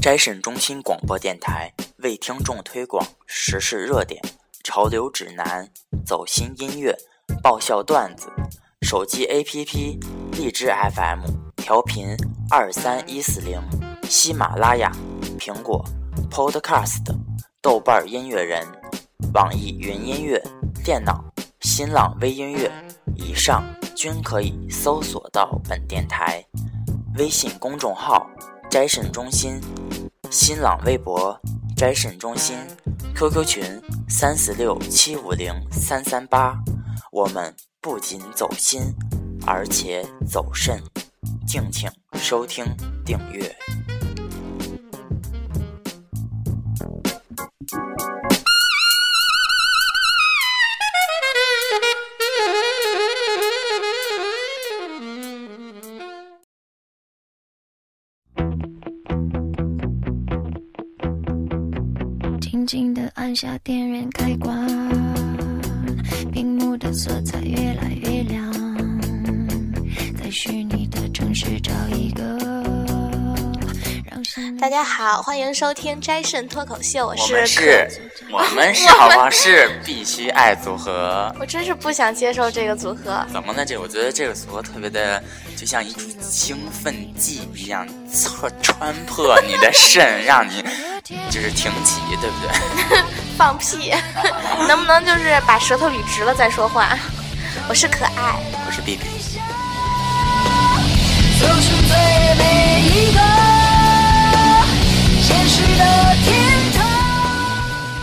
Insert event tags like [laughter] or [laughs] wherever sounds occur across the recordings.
斋审中心广播电台为听众推广时事热点、潮流指南、走心音乐、爆笑段子。手机 APP：荔枝 FM 调频二三一四零，喜马拉雅、苹果 Podcast、豆瓣音乐人、网易云音乐、电脑、新浪微音乐，以上均可以搜索到本电台。微信公众号。摘审中心，新浪微博摘审中心，QQ 群三四六七五零三三八。我们不仅走心，而且走肾，敬请收听订阅。下电源开关，屏幕的色彩越来越亮，在虚拟的城市找一个。大家好，欢迎收听斋肾脱口秀，我是我们是，我们是好像是必须爱组合。[laughs] 我真是不想接受这个组合。怎么呢？这我觉得这个组合特别的，就像一出兴奋剂一样，穿穿破你的肾，让你。就是挺起，对不对？[laughs] 放屁！能不能就是把舌头捋直了再说话？我是可爱，我是 B B。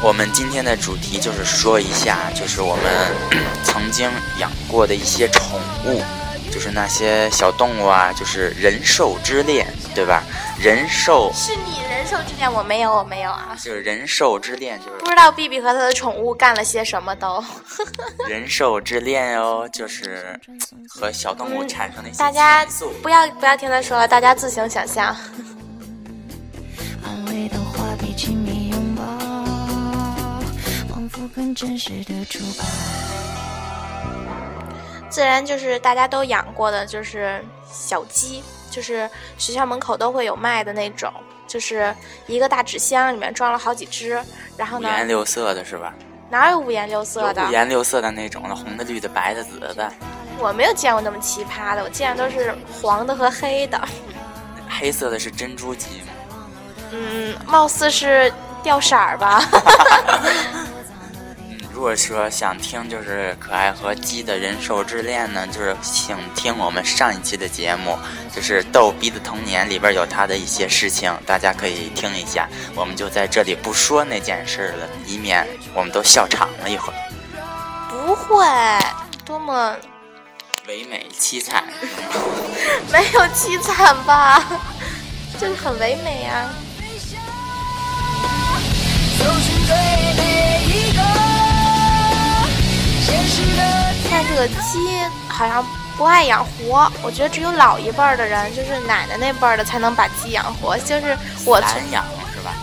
我们今天的主题就是说一下，就是我们 [clears throat] 曾经养过的一些宠物，就是那些小动物啊，就是人兽之恋，对吧？人兽是你。人兽之恋我没有，我没有啊。就是人兽之恋，就是不知道 B B 和他的宠物干了些什么都。[laughs] [laughs] 人兽之恋哦，就是和小动物产生的。大家不要不要听他说了，大家自行想象。自然就是大家都养过的，就是小鸡，就是学校门口都会有卖的那种。就是一个大纸箱，里面装了好几只，然后呢？五颜六色的是吧？哪有五颜六色的？五颜六色的那种的，红的、绿的、白的、紫的。我没有见过那么奇葩的，我见的都是黄的和黑的。黑色的是珍珠鸡吗？嗯，貌似是掉色儿吧。[laughs] 如果说想听就是可爱和鸡的人兽之恋呢，就是请听我们上一期的节目，就是逗逼的童年里边有他的一些事情，大家可以听一下。我们就在这里不说那件事了，以免我们都笑场了一会儿。不会，多么唯美凄惨，[laughs] 没有凄惨吧？[laughs] 就是很唯美呀。个鸡好像不爱养活，我觉得只有老一辈儿的人，就是奶奶那辈儿的才能把鸡养活。就是我从养是吧？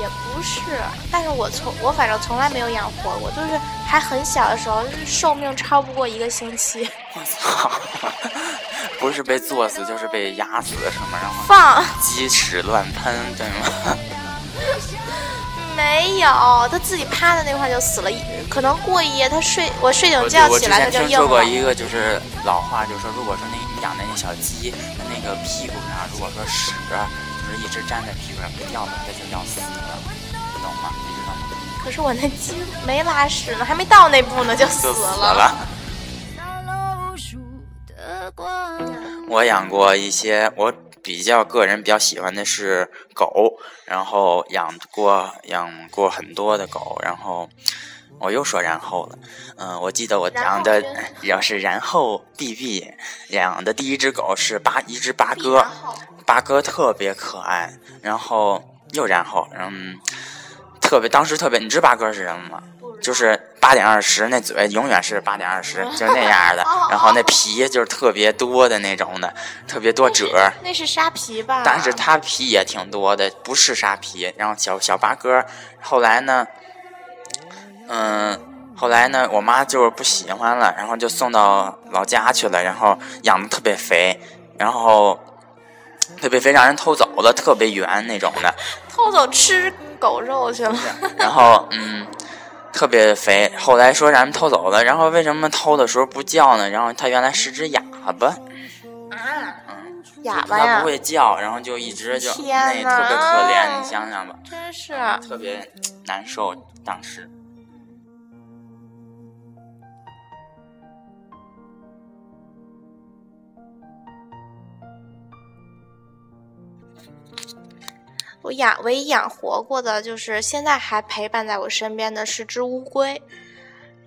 也不是，但是我从我反正从来没有养活过，就是还很小的时候，就是寿命超不过一个星期。我操！[laughs] 不是被作死，就是被压死什么，然后放鸡屎乱喷，对吗？没有，他自己趴在那块就死了。可能过一夜，他睡我睡醒觉起来他就硬了。我之前听说过一个就是老话，就是说，如果说那你养的那小鸡，它那个屁股上如果说屎就是一直粘在屁股上不掉的，它就要死了，懂吗？你知道吗？可是我那鸡没拉屎呢，还没到那步呢就死了。[laughs] [laughs] 我养过一些我。比较个人比较喜欢的是狗，然后养过养过很多的狗，然后我又说然后了，嗯，我记得我养的要是然后 B B 养的第一只狗是八一只八哥，八哥特别可爱，然后又然后嗯，特别当时特别，你知八哥是什么吗？就是八点二十，那嘴永远是八点二十，就是那样的。然后那皮就是特别多的那种的，特别多褶儿。那是沙皮吧？但是它皮也挺多的，不是沙皮。然后小小八哥，后来呢，嗯，后来呢，我妈就是不喜欢了，然后就送到老家去了，然后养的特别肥，然后特别肥，让人偷走了，特别圆那种的。偷走吃狗肉去了。然后嗯，特别肥。后来说让人偷走了，然后为什么偷的时候不叫呢？然后它原来是只哑巴。啊，嗯，哑巴呀它不！会叫，然后就一直就那天特别可怜，你想想吧，真是，特别难受当时。我养唯一养活过的就是现在还陪伴在我身边的是只乌龟，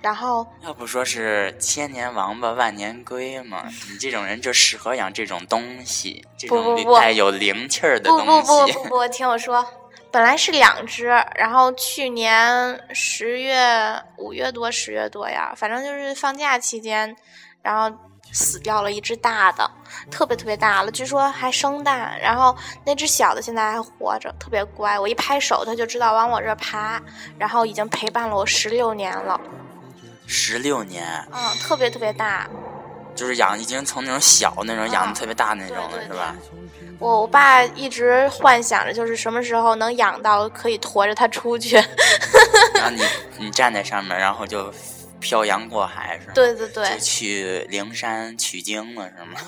然后要不说是千年王八万年龟嘛，你这种人就适合养这种东西，这种带有灵气儿的不东西。不不不不，听我说，本来是两只，然后去年十月、五月多、十月多呀，反正就是放假期间，然后死掉了一只大的，特别特别大了，据说还生蛋。然后那只小的现在还活着，特别乖，我一拍手它就知道往我这儿爬，然后已经陪伴了我十六年了，十六年，嗯，特别特别大。就是养已经从那种小那种养的啊特别大那种了，对对是吧？我我爸一直幻想着，就是什么时候能养到可以驮着它出去。然后你你站在上面，然后就漂洋过海，是吗？对对对就，去灵山取经了，是吗？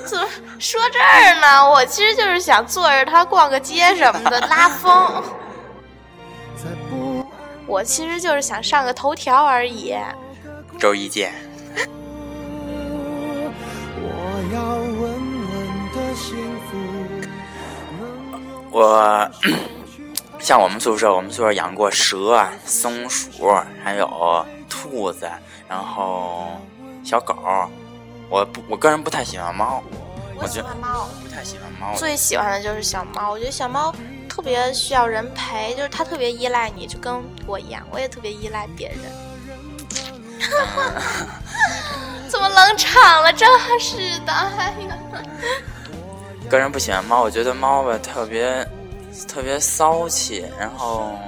[laughs] 怎么说这儿呢？我其实就是想坐着它逛个街什么的，拉风。我其实就是想上个头条而已。周一见。我要稳稳的幸福。我像我们宿舍，我们宿舍养过蛇、松鼠，还有兔子，然后小狗。我不，我个人不太喜欢猫，我喜欢猫，不太喜欢猫。最喜欢的就是小猫。我觉得小猫特别需要人陪，就是它特别依赖你，就跟我一样，我也特别依赖别人。[laughs] 怎么冷场了？真是的，哎呀！个人不喜欢猫，我觉得猫吧特别特别骚气，然后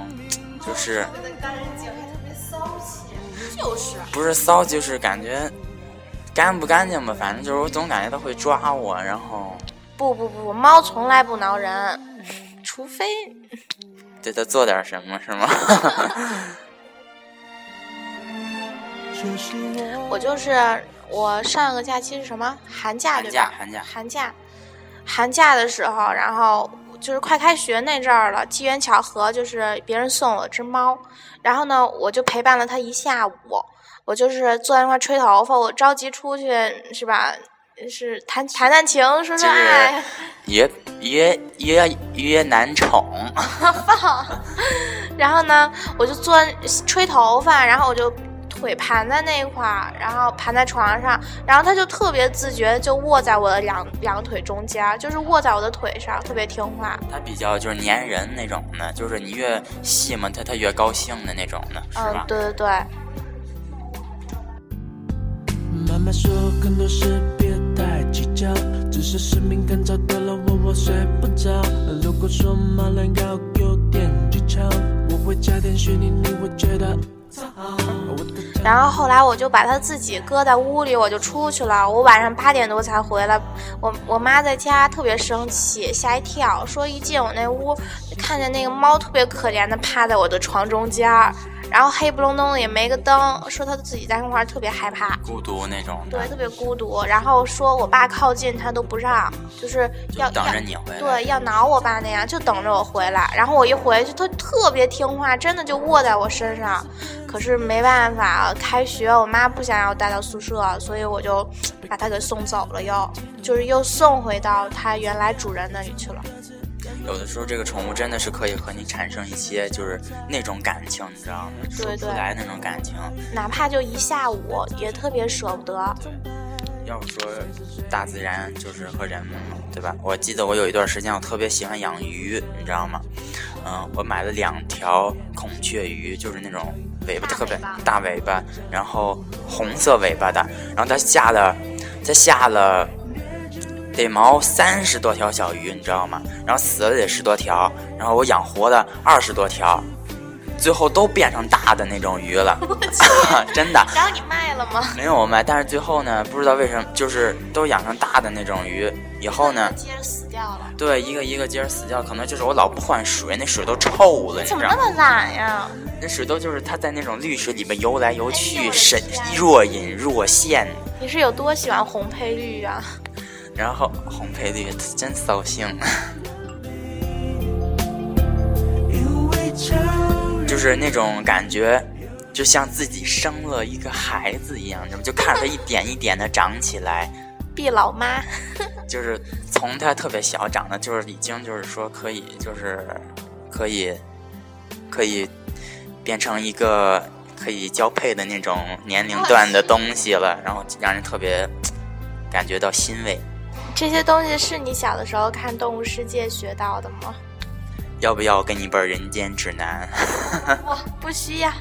就是干净还特别骚气，就是不是骚，就是感觉干不干净吧，反正就是我总感觉它会抓我，然后不不不，猫从来不挠人，除非 [laughs] 对它做点什么，是吗？我 [laughs] 我就是我上个假期是什么寒假对吧？假寒假寒假，寒假的时候，然后就是快开学那阵儿了，机缘巧合就是别人送我只猫，然后呢，我就陪伴了它一下午。我就是坐在那块吹头发，我着急出去是吧？是谈谈谈情，说说爱，约约约约男宠 [laughs] [laughs] 然后呢，我就坐吹头发，然后我就腿盘在那块儿，然后盘在床上，然后他就特别自觉，就卧在我的两两腿中间，就是卧在我的腿上，特别听话。他比较就是粘人那种的，就是你越细嘛，他他越高兴的那种的，是嗯吧，？对对对，妈妈说很多事别太计较，只是使命感找到了我，我睡不着。如果说骂人要有点技巧，我会加点虚拟，你会觉得然后后来我就把它自己搁在屋里，我就出去了。我晚上八点多才回来，我我妈在家特别生气，吓一跳，说一进我那屋看见那个猫特别可怜的趴在我的床中间儿，然后黑不隆咚的也没个灯，说他自己在那块儿特别害怕。孤独那种对，，特别孤独。然后说我爸靠近他都不让，就是要等着你回来。对，要挠我爸那样，就等着我回来。然后我一回去，他特别听话，真的就卧在我身上。可是没办法，开学我妈不想让我带到宿舍，所以我就把他给送走了又，就是又送回到他原来主人那里去了。有的时候这个宠物真的是可以和你产生一些就是那种感情，你知道吗？说不出来那种感情。哪怕就一下午，也特别舍不得。要不说大自然就是和人们嘛，对吧？我记得我有一段时间我特别喜欢养鱼，你知道吗？嗯，我买了两条孔雀鱼，就是那种尾巴特别大尾巴，然后红色尾巴的，然后它下了，它下了得毛三十多条小鱼，你知道吗？然后死了得十多条，然后我养活了二十多条，最后都变成大的那种鱼了，[laughs] 真的。然后你卖了吗？没有卖，但是最后呢，不知道为什么，就是都养成大的那种鱼，以后呢，接着死掉了。对，一个一个接着死掉，可能就是我老不换水，那水都臭了，你？怎么那么懒呀？那水都就是它在那种绿水里面游来游去，神若隐若现。你是有多喜欢红配绿啊？然后红配绿真扫兴。就是那种感觉，就像自己生了一个孩子一样，知道吗？就看着他一点一点的长起来。毕老妈，[laughs] 就是从他特别小长的，就是已经就是说可以，就是可以，可以变成一个可以交配的那种年龄段的东西了，然后让人特别感觉到欣慰。这些东西是你小的时候看《动物世界》学到的吗？要不要给你一本《人间指南》？[laughs] 我不需要。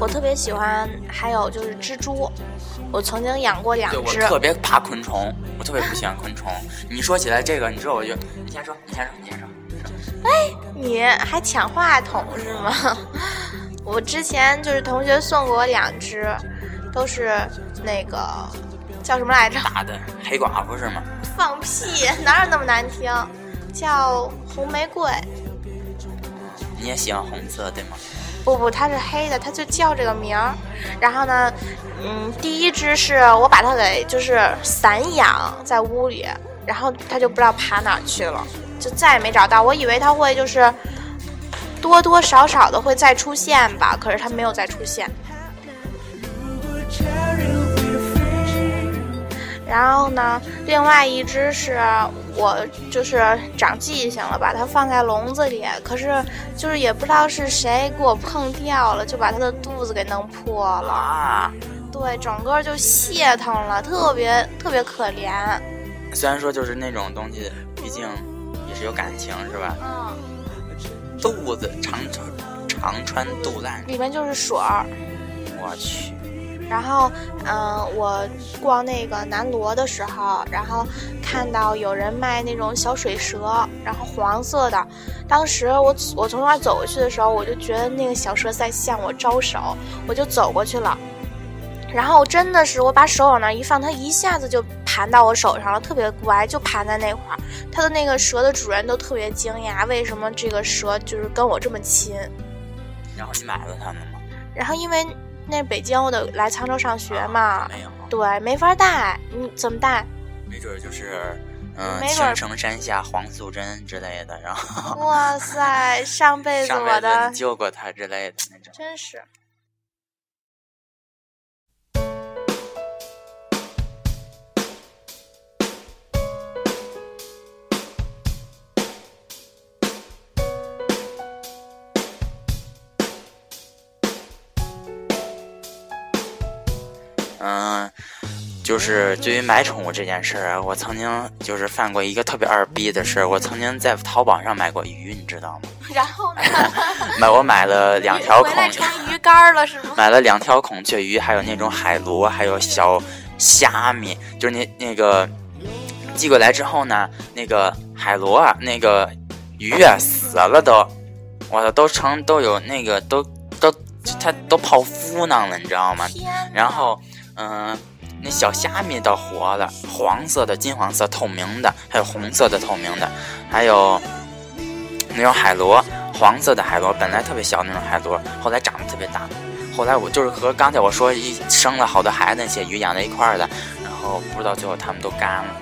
我特别喜欢，还有就是蜘蛛，我曾经养过两只。我特别怕昆虫，我特别不喜欢昆虫。[laughs] 你说起来这个，你知道我就你先说，你先说，你先说。哎，你还抢话筒是吗？[laughs] 我之前就是同学送过我两只，都是那个叫什么来着？大的黑寡妇是吗？放屁，哪有那么难听？叫红玫瑰。你也喜欢红色对吗？不不，它是黑的，它就叫这个名儿。然后呢，嗯，第一只是我把它给就是散养在屋里，然后它就不知道爬哪去了，就再也没找到。我以为它会就是多多少少的会再出现吧，可是它没有再出现。然后呢，另外一只是我就是长记性了，把它放在笼子里，可是就是也不知道是谁给我碰掉了，就把它的肚子给弄破了。啊！对，整个就泄腾了，特别特别可怜。虽然说就是那种东西，毕竟也是有感情，是吧？嗯。肚子长穿长穿肚烂，里面就是水儿。我去。然后，嗯，我逛那个南锣的时候，然后看到有人卖那种小水蛇，然后黄色的。当时我我从那儿走过去的时候，我就觉得那个小蛇在向我招手，我就走过去了。然后真的是我把手往那一放，它一下子就盘到我手上了，特别乖，就盘在那块儿。它的那个蛇的主人都特别惊讶，为什么这个蛇就是跟我这么亲？然后你买了它们吗？然后因为。那北京，我得来沧州上学嘛，没有，对，没法带，你怎么带？没准就是，嗯，青城山下黄素贞之类的，然后。哇塞，[laughs] 上辈子我的救过他之类的那种。真是。嗯，就是对于买宠物这件事儿，我曾经就是犯过一个特别二逼的事儿。我曾经在淘宝上买过鱼，你知道吗？然后呢？[laughs] 买我买了两条孔。成鱼干了是吗？买了两条孔雀鱼，还有那种海螺，还有小虾米。就是那那个寄过来之后呢，那个海螺啊，那个鱼啊死了都，我操，都成都有那个都都它都泡芙囊了，你知道吗？然后。嗯，那小虾米倒活了，黄色的、金黄色、透明的，还有红色的、透明的，还有那种海螺，黄色的海螺，本来特别小那种海螺，后来长得特别大。后来我就是和刚才我说一生了好多孩子那些鱼养在一块儿的，然后不知道最后他们都干了，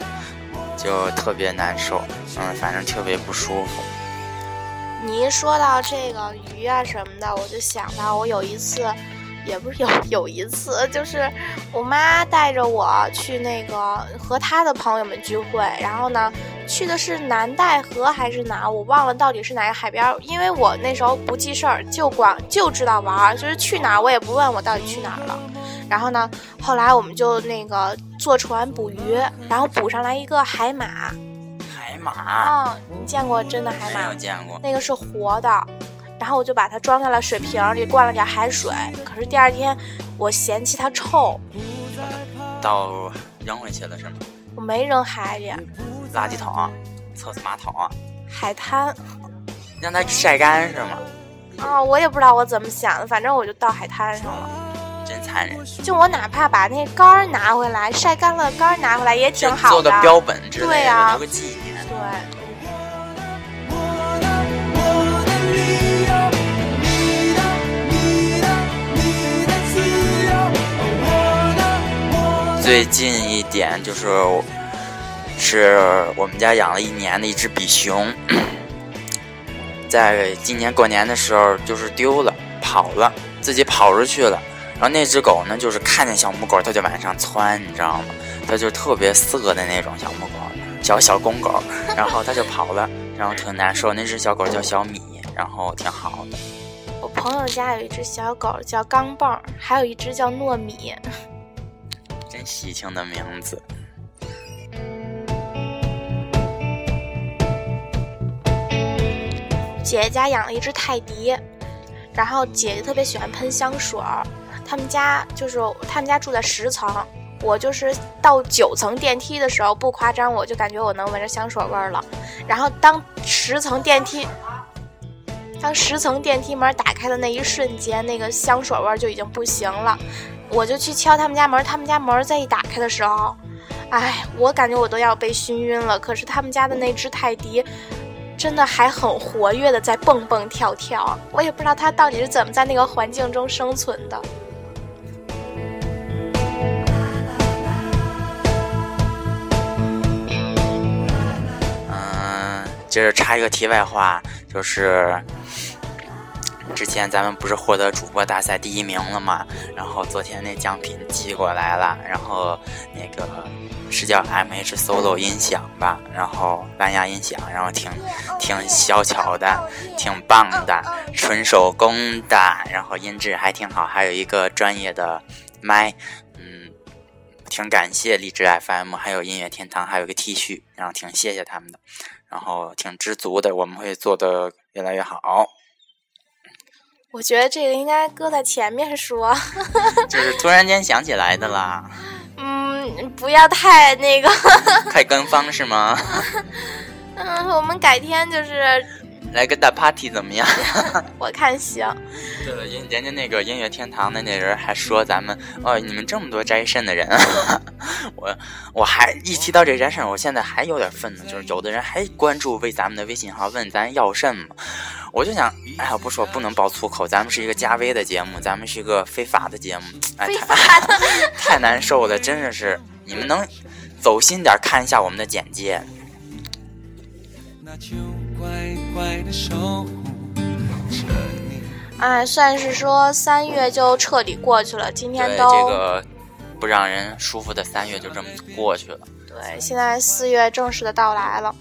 就特别难受。嗯，反正特别不舒服。你一说到这个鱼啊什么的，我就想到我有一次。也不是有有一次，就是我妈带着我去那个和她的朋友们聚会，然后呢，去的是南戴河还是哪，我忘了到底是哪个海边，因为我那时候不记事儿，就光就知道玩，就是去哪儿我也不问我到底去哪儿了。然后呢，后来我们就那个坐船捕鱼，然后捕上来一个海马。海马？嗯，你见过真的海马？没有见过。那个是活的。然后我就把它装在了水瓶里，灌了点海水。可是第二天，我嫌弃它臭，倒扔回去了是吗？我没扔海里，垃圾桶、厕所马桶。海滩。让它晒干是吗？啊、我也不知道我怎么想的，反正我就到海滩上了。真残忍。就我哪怕把那杆儿拿回来，晒干了杆儿拿回来也挺好的。做个标本之类的，对呀留个纪念。对，最近一点就是，是我们家养了一年的一只比熊，在今年过年的时候就是丢了，跑了，自己跑出去了。然后那只狗呢，就是看见小母狗，它就往上窜，你知道吗？它就特别色的那种小母狗，小小公狗，然后它就跑了，然后挺难受。那只小狗叫小米，然后挺好的。我朋友家有一只小狗叫钢镚，还有一只叫糯米。喜庆的名字。姐姐家养了一只泰迪，然后姐姐特别喜欢喷香水儿。他们家就是他们家住在十层，我就是到九层电梯的时候，不夸张，我就感觉我能闻着香水味儿了。然后当十层电梯，当十层电梯门打开的那一瞬间，那个香水味儿就已经不行了。我就去敲他们家门，他们家门再一打开的时候，哎，我感觉我都要被熏晕了。可是他们家的那只泰迪。真的还很活跃的在蹦蹦跳跳，我也不知道它到底是怎么在那个环境中生存的。嗯，接着插一个题外话，就是之前咱们不是获得主播大赛第一名了吗？然后昨天那奖品寄过来了，然后那个是叫 MH Solo 音响吧，然后蓝牙音响，然后挺挺小巧的，挺棒的，纯手工的，然后音质还挺好，还有一个专业的麦，嗯。挺感谢荔枝 FM，还有音乐天堂，还有个 T 恤，然后挺谢谢他们的，然后挺知足的，我们会做的越来越好。我觉得这个应该搁在前面说，[laughs] 就是突然间想起来的啦，嗯，不要太那个，[laughs] 太官方是吗？[laughs] 嗯，我们改天就是。来个大 party 怎么样？我看行，对了，人人家那个音乐天堂的那人还说咱们哦，你们这么多摘肾的人，我我还一提到这斋肾，我现在还有点愤怒，就是有的人还关注为咱们的微信号问咱要肾嘛，我就想，哎呀，不说不能爆粗口，咱们是一个加微的节目，咱们是一个非法的节目，哎，太。[laughs] 太难受了，真的是，你们能走心点看一下我们的简介，那就乖乖的守护着你。哎，算是说三月就彻底过去了，今天都这个不让人舒服的三月就这么过去了。对，现在四月正式的到来了，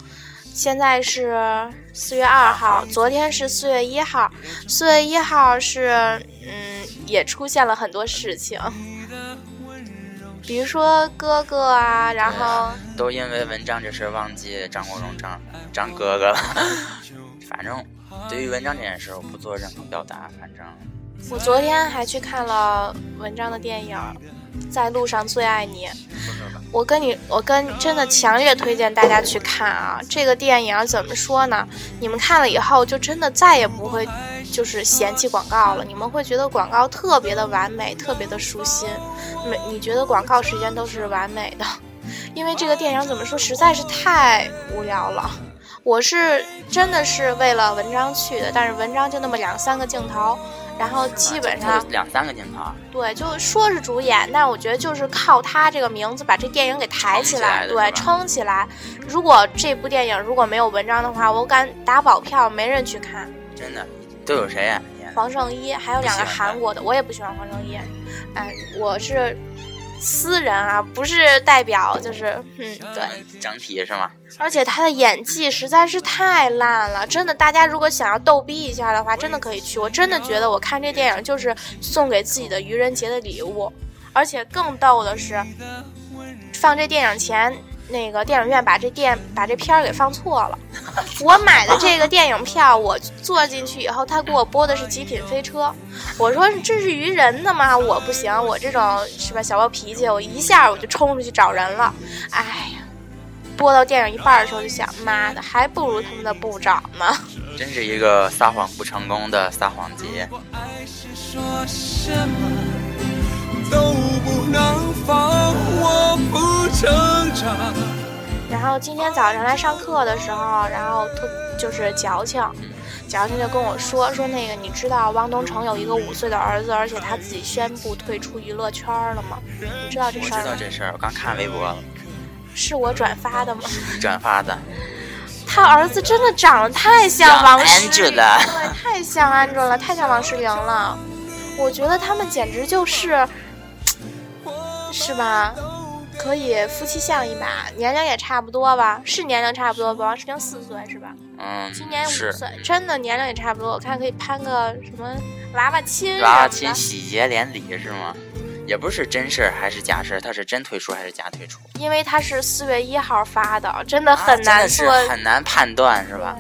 现在是四月二号，昨天是四月一号，四月一号是嗯，也出现了很多事情，比如说哥哥啊，然后都因为文章这事儿忘记张国荣张张哥哥了。[laughs] 反正对于文章这件事，我不做任何表达。反正我昨天还去看了文章的电影《在路上最爱你》，我跟你，我跟真的强烈推荐大家去看啊！这个电影怎么说呢？你们看了以后，就真的再也不会就是嫌弃广告了。你们会觉得广告特别的完美，特别的舒心。每你觉得广告时间都是完美的，因为这个电影怎么说，实在是太无聊了。我是真的是为了文章去的，但是文章就那么两三个镜头，然后基本上就两三个镜头，对，就说是主演，但我觉得就是靠他这个名字把这电影给抬起来，对，撑起来。如果这部电影如果没有文章的话，我敢打保票没人去看。真的都有谁黄圣依还有两个韩国的，我也不喜欢黄圣依。哎，我是私人啊，不是代表，就是嗯，对。整体是吗？而且他的演技实在是太烂了，真的，大家如果想要逗逼一下的话，真的可以去。我真的觉得我看这电影就是送给自己的愚人节的礼物，而且更逗的是，放这电影前，那个电影院把这电把这片儿给放错了。我买的这个电影票，我坐进去以后，他给我播的是《极品飞车》，我说这是愚人的吗？我不行，我这种是吧小暴脾气，我一下我就冲出去找人了。哎呀。播到电影一半的时候就想，妈的，还不如他们的部长呢。真是一个撒谎不成功的撒谎节。我爱是说什么我不成长。然后今天早上来上课的时候，然后特就是矫情，矫情就跟我说说那个，你知道汪东城有一个五岁的儿子，而且他自己宣布退出娱乐圈了吗？你知道这事儿知？道这事儿，我刚看微博了，是我转发的吗？转发的。他儿子真的长得太像像王诗龄对，太像 Angela，太像王诗龄了。我觉得他们简直就是，是吧？可以夫妻相一把，年龄也差不多吧？是年龄差不多吧？王诗龄四岁是吧？嗯，今年五岁，真的年龄也差不多。我看可以攀个什么娃娃亲娃娃亲喜结连理是吗？也不是真事儿还是假事儿，他是真退出还是假退出？因为他是四月一号发的，真的很难做。是很难判断是吧？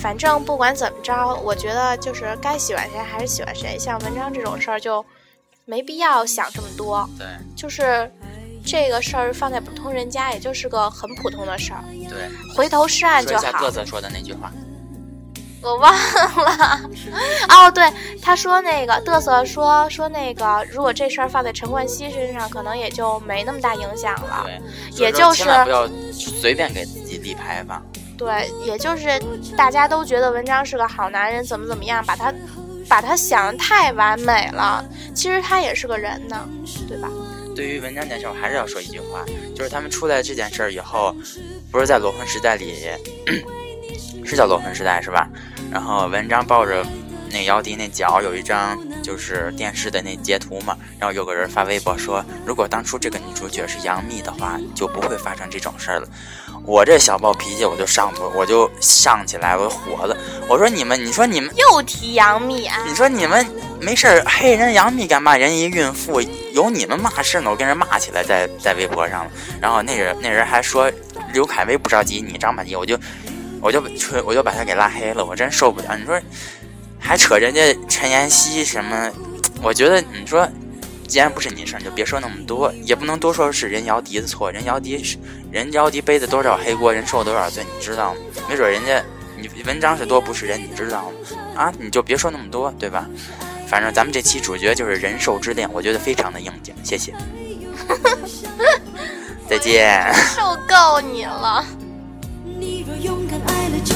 反正不管怎么着，我觉得就是该喜欢谁还是喜欢谁。像文章这种事儿就没必要想这么多，对就是这个事儿放在普通人家，也就是个很普通的事儿，对，回头是岸就好。一下嘚瑟说的那句话，我忘了，[laughs] 哦，对，他说那个嘚瑟说说那个，如果这事儿放在陈冠希身上，可能也就没那么大影响了。对，也就是不要随便给自己立牌坊。对，也就是大家都觉得文章是个好男人，怎么怎么样，把他把他想的太完美了。其实他也是个人呢，对吧？对于文章这件事，我还是要说一句话，就是他们出来这件事儿以后，不是在裸婚时代里，[coughs] 是叫裸婚时代是吧？然后文章抱着那姚笛那脚有一张就是电视的那截图嘛，然后有个人发微博说，如果当初这个女主角是杨幂的话，就不会发生这种事儿了。我这小暴脾气我就上不，我就上起来，我就火了。我说你们，你说你们又提杨幂啊，你说你们没事儿黑人杨幂干嘛？人一孕妇有你们嘛事呢？我跟人骂起来在在微博上了，然后那人那人还说刘恺威不着急，你着嘛急，我就我就吹我就把他给拉黑了，我真受不了。你说还扯人家陈妍希什么？我觉得你说。既然不是你事儿，你就别说那么多，也不能多说是人姚笛的错。人姚笛是人姚笛背的多少黑锅，人受多少罪，你知道吗？没准人家你文章是多不是人，你知道吗？啊，你就别说那么多，对吧？反正咱们这期主角就是人兽之恋，我觉得非常的应景，谢谢，[laughs] 再见。受够你了。你若勇敢爱了，就